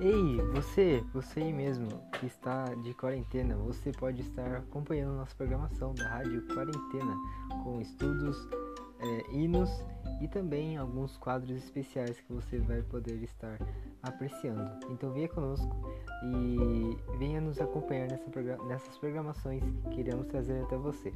Ei, você, você aí mesmo que está de quarentena, você pode estar acompanhando nossa programação da Rádio Quarentena com estudos, é, hinos e também alguns quadros especiais que você vai poder estar apreciando. Então venha conosco e venha nos acompanhar nessa, nessas programações que iremos trazer até você.